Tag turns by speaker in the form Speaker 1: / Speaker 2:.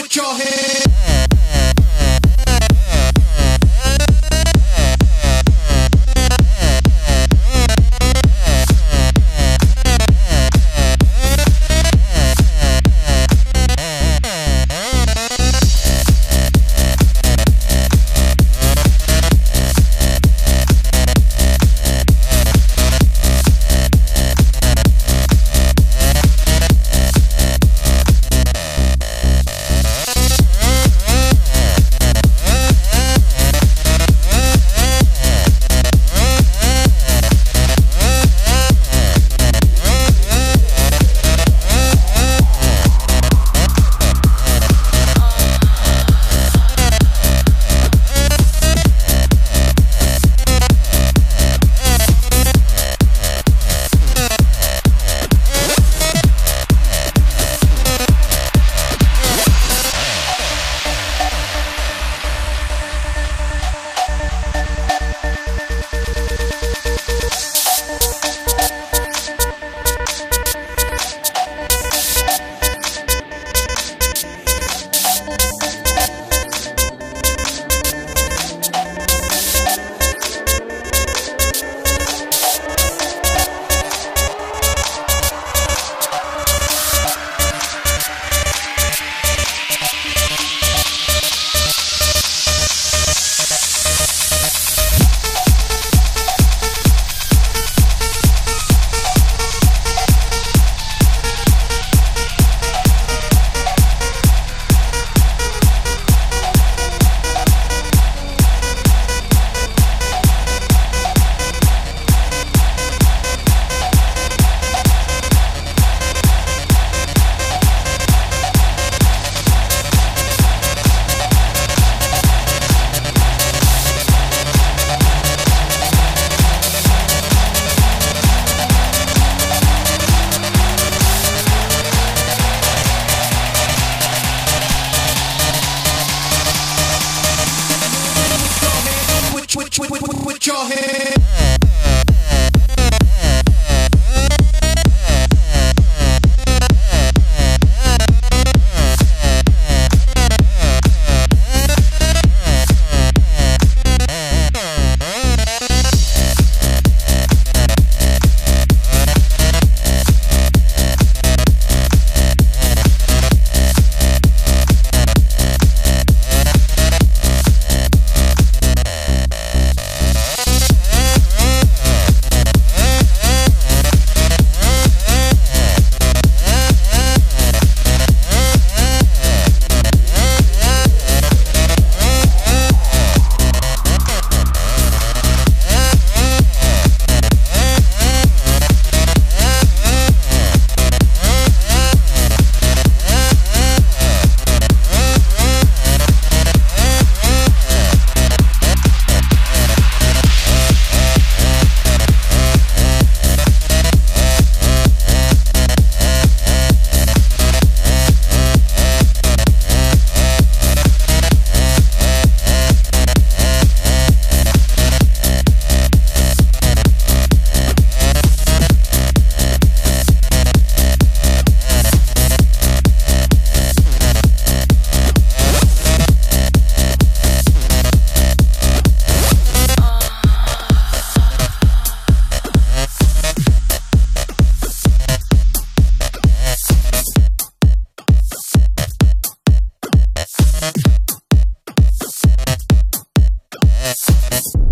Speaker 1: put your. Put, put, put, put your hand. Yes, yes, yes.